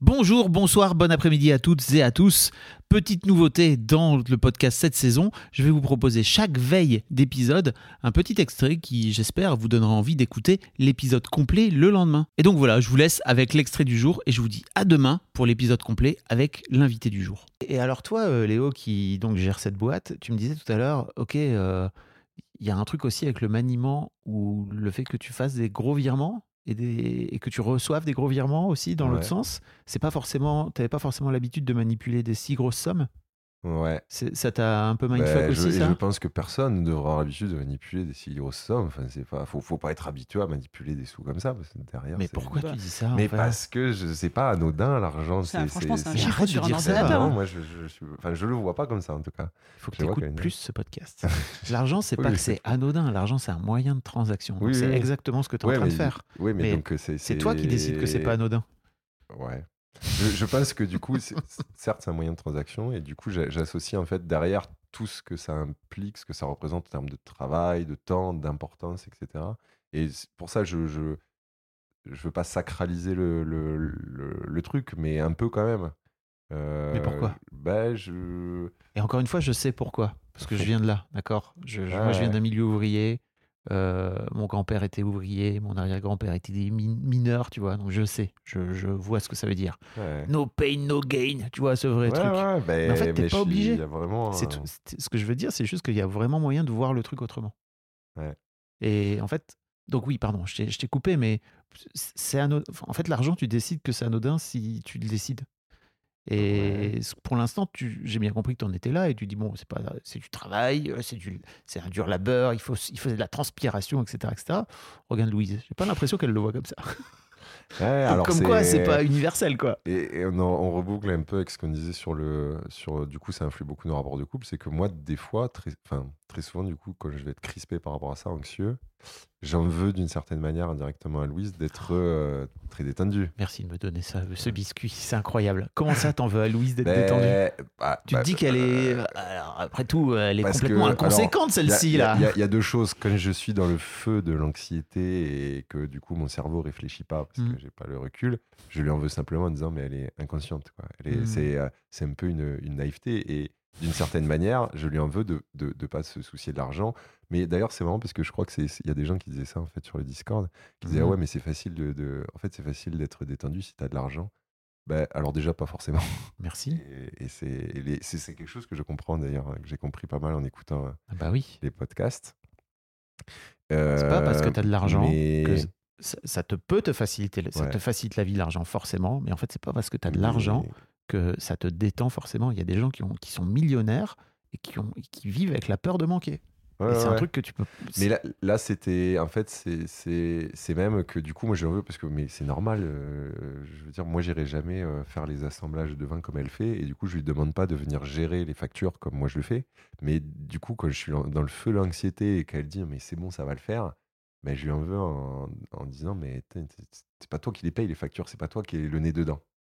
Bonjour, bonsoir, bon après-midi à toutes et à tous. Petite nouveauté dans le podcast cette saison, je vais vous proposer chaque veille d'épisode un petit extrait qui, j'espère, vous donnera envie d'écouter l'épisode complet le lendemain. Et donc voilà, je vous laisse avec l'extrait du jour et je vous dis à demain pour l'épisode complet avec l'invité du jour. Et alors toi, euh, Léo, qui donc gère cette boîte, tu me disais tout à l'heure, ok, euh, il y a un truc aussi avec le maniement ou le fait que tu fasses des gros virements? Et, des, et que tu reçoives des gros virements aussi dans l'autre sens. C'est pas forcément, t'avais pas forcément l'habitude de manipuler des si grosses sommes? Ouais. Ça t'a un peu mindfuck Bah, je, aussi et ça? je pense que personne ne devrait avoir l'habitude de manipuler des si grosses sommes. Enfin, c'est pas, faut, faut pas être habitué à manipuler des sous comme ça parce que derrière. Mais pourquoi tu dis ça en Mais fait parce que je sais pas anodin l'argent. C'est franchement, c'est un chiffre sur un ordinateur. Non, moi je, je, enfin, je le vois pas comme ça en tout cas. Il faut que je tu vois écoutes une- plus ce podcast. L'argent, c'est Oui, pas que c'est anodin. L'argent, c'est un moyen de transaction. Oui, c'est oui, exactement ce que tu es Ouais, en train mais, de faire. Oui, mais, Mais donc c'est. C'est toi qui décides que c'est pas anodin. Ouais. Je, je pense que du coup, certes, c'est un moyen de transaction et du coup, j'a- j'associe en fait derrière tout ce que ça implique, ce que ça représente en termes de travail, de temps, d'importance, etc. Et pour ça, je, je, je veux pas sacraliser le, le, le- le truc, mais un peu quand même. Euh, Mais pourquoi? Ben, je. Et encore une fois, je sais pourquoi. Parce que je viens de là, d'accord? Je, je- Moi, je viens d'un milieu ouvrier. Euh, mon grand-père était ouvrier, mon arrière-grand-père était des min- mineurs, tu vois. Donc je sais, je, je vois ce que ça veut dire. Ouais. No pain, no gain, tu vois, ce vrai Ouais, truc. ouais, Mais en fait, t'es pas obligé. Y a vraiment. Tout- ce que je veux dire, c'est juste qu'il y a vraiment moyen de voir le truc autrement. Et en fait, donc oui, pardon, je t'ai coupé, mais c'est anodin. En fait, l'argent, tu décides que c'est anodin si tu le décides. Et pour l'instant, j'ai bien compris que tu en étais là et tu dis bon, c'est pas, c'est du travail, euh, c'est du, c'est un dur labeur, il faut, il faut de la transpiration, etc., etc. Regarde Louise, j'ai pas l'impression qu'elle le voit comme ça. Ouais, alors comme quoi, c'est pas universel, quoi. Et, et on, en- on reboucle un peu avec ce qu'on disait sur le. Sur, du coup, ça influe beaucoup nos rapports de couple. C'est que moi, des fois, très, enfin, très souvent, du coup, quand je vais être crispé par rapport à ça, anxieux, j'en veux d'une certaine manière indirectement à Louise d'être euh, très détendue. Merci de me donner ça, ce biscuit, c'est incroyable. Comment ça, t'en veux à Louise d'être Ben, détendue bah, Tu bah, te dis qu'elle est. euh, Alors, après tout, elle est complètement que, inconséquente, celle-ci, là. Il y, a- il y a deux choses. Quand je suis dans le feu de l'anxiété et que du coup mon cerveau réfléchit pas parce Mm. que j'ai pas le recul, je lui en veux simplement en disant mais elle est inconsciente. Quoi. Elle est, Mm. c'est, euh, c'est un peu une, une naïveté et d'une certaine manière, je lui en veux de de, de pas se soucier de l'argent. Mais d'ailleurs, c'est marrant parce que je crois que c'est il y a des gens qui disaient ça en fait sur le Discord, qui disaient ah ouais mais c'est facile de, de- en fait c'est facile d'être détendu si tu as de l'argent. Ben, alors déjà pas forcément. Merci. Et, et c'est, quelque chose que je comprends d'ailleurs, que j'ai compris pas mal en écoutant euh, Ah bah oui. les podcasts. C'est pas parce que tu as de l'argent mais- que ça, ça te peut te faciliter, ça te facilite la vie, l'argent, forcément. Mais en fait, c'est pas parce que tu as de mais- l'argent que ça te détend forcément. Il y a des gens qui, ont, qui sont millionnaires et qui, ont, qui vivent avec la peur de manquer. Ouais, c'est un truc que tu peux. Mais là, là c'était. En fait, c'est- même que du coup, moi, j'en veux parce que c'est normal. euh, je veux dire, moi, j'irai jamais euh, faire les assemblages de vin comme elle fait. Et du coup, je lui demande pas de venir gérer les factures comme moi je le fais. Mais du coup, quand je suis dans le feu de l'anxiété et qu'elle dit, mais c'est bon, ça va le faire. Mais je lui en veux en, en disant, mais c'est pas toi qui les paye les factures, c'est pas toi qui es le nez dedans.